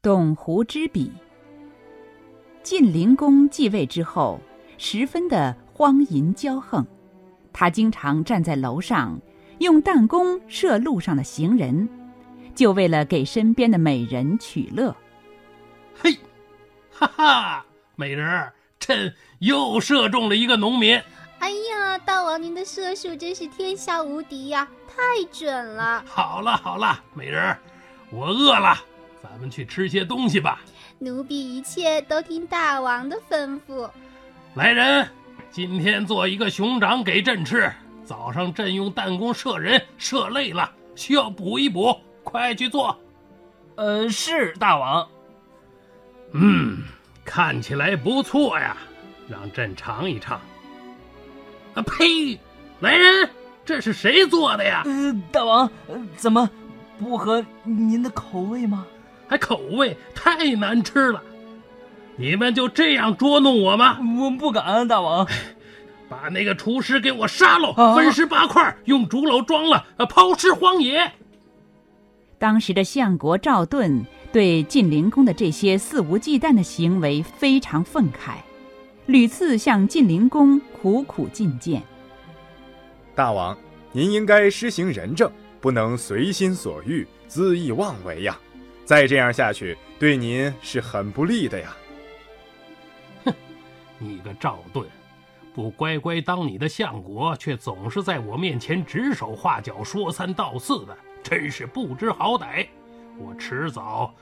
董狐之笔。晋灵公继位之后，十分的荒淫骄横，他经常站在楼上，用弹弓射路上的行人，就为了给身边的美人取乐。嘿，哈哈，美人儿，朕又射中了一个农民。哎呀，大王您的射术真是天下无敌呀，太准了！好了好了，美人儿，我饿了，咱们去吃些东西吧。奴婢一切都听大王的吩咐。来人，今天做一个熊掌给朕吃。早上朕用弹弓射人，射累了，需要补一补，快去做。呃，是大王。嗯，看起来不错呀，让朕尝一尝。啊呸！来人，这是谁做的呀？呃，大王，怎么不合您的口味吗？还口味太难吃了！你们就这样捉弄我吗？我不敢，大王。把那个厨师给我杀了，分尸八块，用竹篓装了，抛尸荒野。当时的相国赵盾对晋灵公的这些肆无忌惮的行为非常愤慨，屡次向晋灵公苦苦进谏。大王，您应该施行仁政，不能随心所欲、恣意妄为呀！再这样下去，对您是很不利的呀。哼，你个赵盾，不乖乖当你的相国，却总是在我面前指手画脚、说三道四的，真是不知好歹。我迟早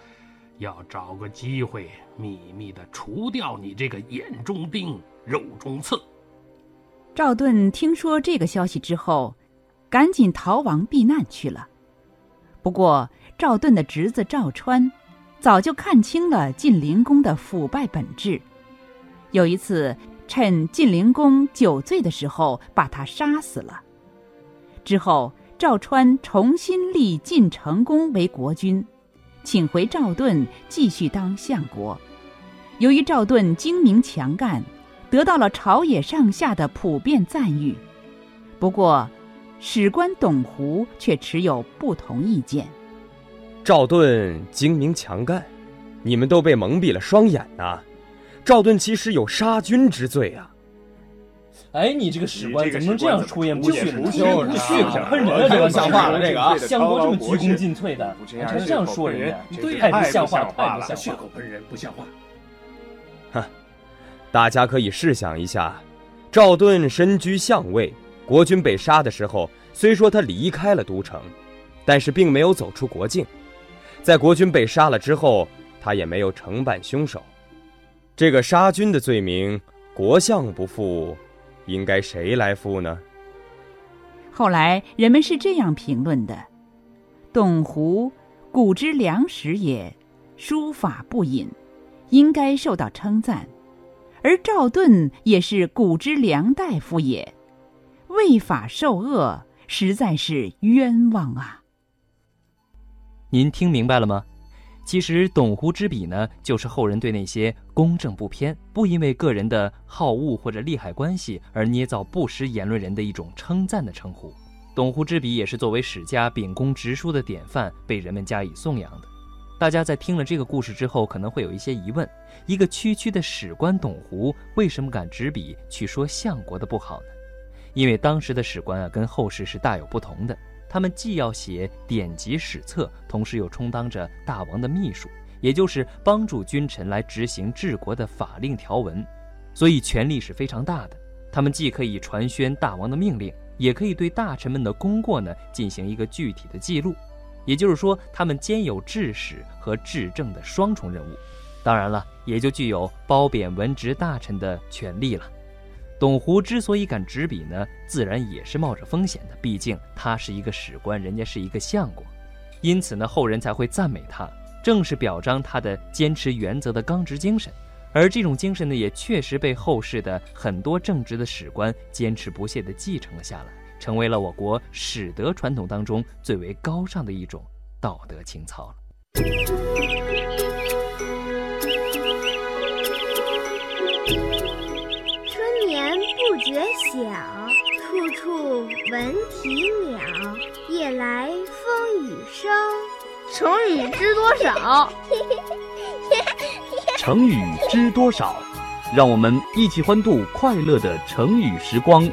要找个机会，秘密的除掉你这个眼中钉、肉中刺。赵盾听说这个消息之后，赶紧逃亡避难去了。不过，赵盾的侄子赵川，早就看清了晋灵公的腐败本质。有一次，趁晋灵公酒醉的时候，把他杀死了。之后，赵川重新立晋成公为国君，请回赵盾继续当相国。由于赵盾精明强干，得到了朝野上下的普遍赞誉。不过，史官董狐却持有不同意见。赵盾精明强干，你们都被蒙蔽了双眼呐！赵盾其实有杀君之罪啊！哎，你这个史官怎么能这样出言不逊呢？血口喷人了，这个像话了，这个啊！相国这么鞠躬尽瘁的，还这样说人家，太不像话，太不像话！血口喷人不像话！哼，大家可以试想一下，赵盾身居相位，国君被杀的时候，虽说他离开了都城，但是并没有走出国境。在国君被杀了之后，他也没有承办凶手。这个杀君的罪名，国相不负，应该谁来负呢？后来人们是这样评论的：董狐，古之良史也，书法不隐，应该受到称赞；而赵盾也是古之良大夫也，为法受恶，实在是冤枉啊！您听明白了吗？其实董狐之笔呢，就是后人对那些公正不偏、不因为个人的好恶或者利害关系而捏造不实言论人的一种称赞的称呼。董狐之笔也是作为史家秉公直书的典范，被人们加以颂扬的。大家在听了这个故事之后，可能会有一些疑问：一个区区的史官董狐，为什么敢执笔去说相国的不好呢？因为当时的史官啊，跟后世是大有不同的。他们既要写典籍史册，同时又充当着大王的秘书，也就是帮助君臣来执行治国的法令条文，所以权力是非常大的。他们既可以传宣大王的命令，也可以对大臣们的功过呢进行一个具体的记录。也就是说，他们兼有治史和治政的双重任务。当然了，也就具有褒贬文职大臣的权利了。董狐之所以敢执笔呢，自然也是冒着风险的。毕竟他是一个史官，人家是一个相国，因此呢，后人才会赞美他，正是表彰他的坚持原则的刚直精神。而这种精神呢，也确实被后世的很多正直的史官坚持不懈地继承了下来，成为了我国史德传统当中最为高尚的一种道德情操了。不觉晓，处处闻啼鸟。夜来风雨声。成语知多少？成语知多少？让我们一起欢度快乐的成语时光。